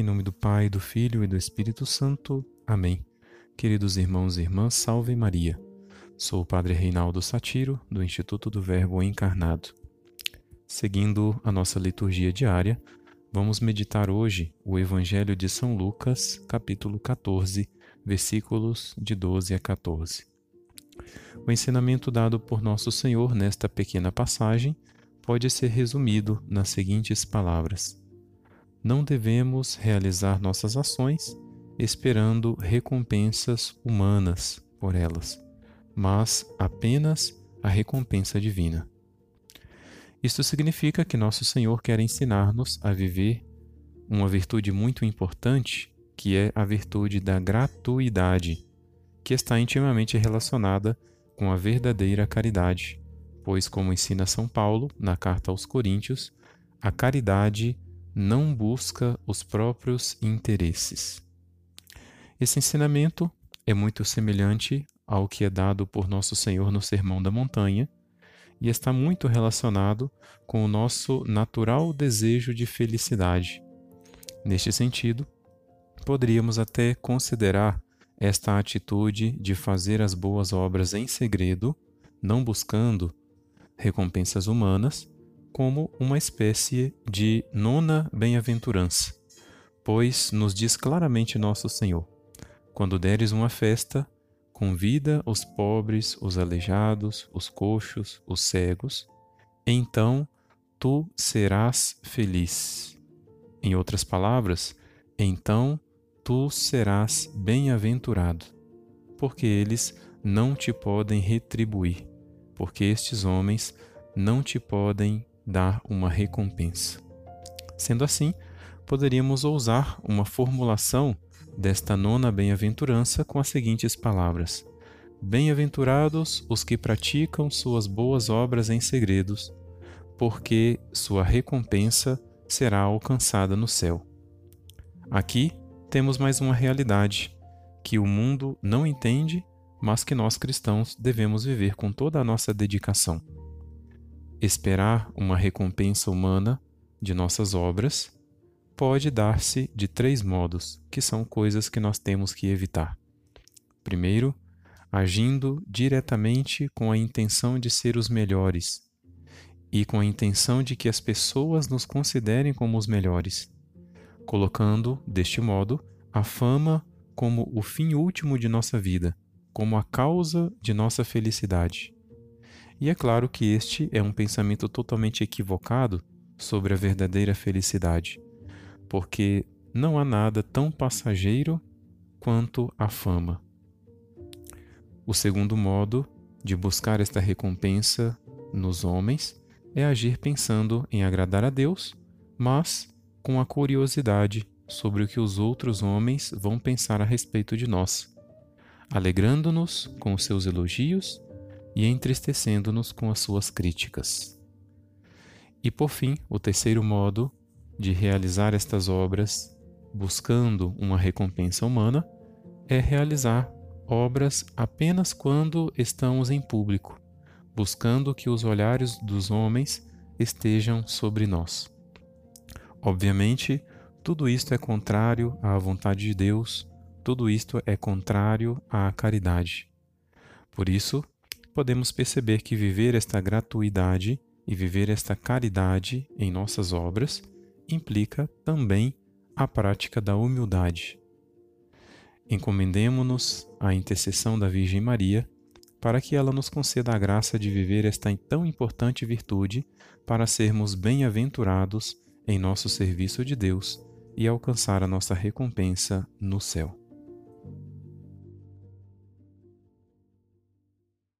Em nome do Pai, do Filho e do Espírito Santo. Amém. Queridos irmãos e irmãs, salve Maria. Sou o Padre Reinaldo Satiro, do Instituto do Verbo Encarnado. Seguindo a nossa liturgia diária, vamos meditar hoje o Evangelho de São Lucas, capítulo 14, versículos de 12 a 14. O ensinamento dado por Nosso Senhor nesta pequena passagem pode ser resumido nas seguintes palavras: Não devemos realizar nossas ações esperando recompensas humanas por elas, mas apenas a recompensa divina. Isto significa que Nosso Senhor quer ensinar-nos a viver uma virtude muito importante, que é a virtude da gratuidade, que está intimamente relacionada com a verdadeira caridade, pois, como ensina São Paulo na carta aos Coríntios, a caridade não busca os próprios interesses. Esse ensinamento é muito semelhante ao que é dado por Nosso Senhor no Sermão da Montanha e está muito relacionado com o nosso natural desejo de felicidade. Neste sentido, poderíamos até considerar esta atitude de fazer as boas obras em segredo, não buscando recompensas humanas, como uma espécie de nona bem-aventurança, pois nos diz claramente nosso Senhor: quando deres uma festa, convida os pobres, os aleijados, os coxos, os cegos, então tu serás feliz. Em outras palavras, então tu serás bem-aventurado, porque eles não te podem retribuir, porque estes homens não te podem dar uma recompensa. Sendo assim, poderíamos ousar uma formulação desta nona bem-aventurança com as seguintes palavras: Bem-aventurados os que praticam suas boas obras em segredos, porque sua recompensa será alcançada no céu. Aqui temos mais uma realidade que o mundo não entende, mas que nós cristãos devemos viver com toda a nossa dedicação. Esperar uma recompensa humana de nossas obras pode dar-se de três modos, que são coisas que nós temos que evitar. Primeiro, agindo diretamente com a intenção de ser os melhores e com a intenção de que as pessoas nos considerem como os melhores colocando, deste modo, a fama como o fim último de nossa vida, como a causa de nossa felicidade. E é claro que este é um pensamento totalmente equivocado sobre a verdadeira felicidade, porque não há nada tão passageiro quanto a fama. O segundo modo de buscar esta recompensa nos homens é agir pensando em agradar a Deus, mas com a curiosidade sobre o que os outros homens vão pensar a respeito de nós, alegrando-nos com os seus elogios e entristecendo-nos com as suas críticas. E por fim, o terceiro modo de realizar estas obras, buscando uma recompensa humana, é realizar obras apenas quando estamos em público, buscando que os olhares dos homens estejam sobre nós. Obviamente, tudo isto é contrário à vontade de Deus, tudo isto é contrário à caridade. Por isso, podemos perceber que viver esta gratuidade e viver esta caridade em nossas obras implica também a prática da humildade. Encomendemo-nos à intercessão da Virgem Maria para que ela nos conceda a graça de viver esta tão importante virtude para sermos bem-aventurados em nosso serviço de Deus e alcançar a nossa recompensa no céu.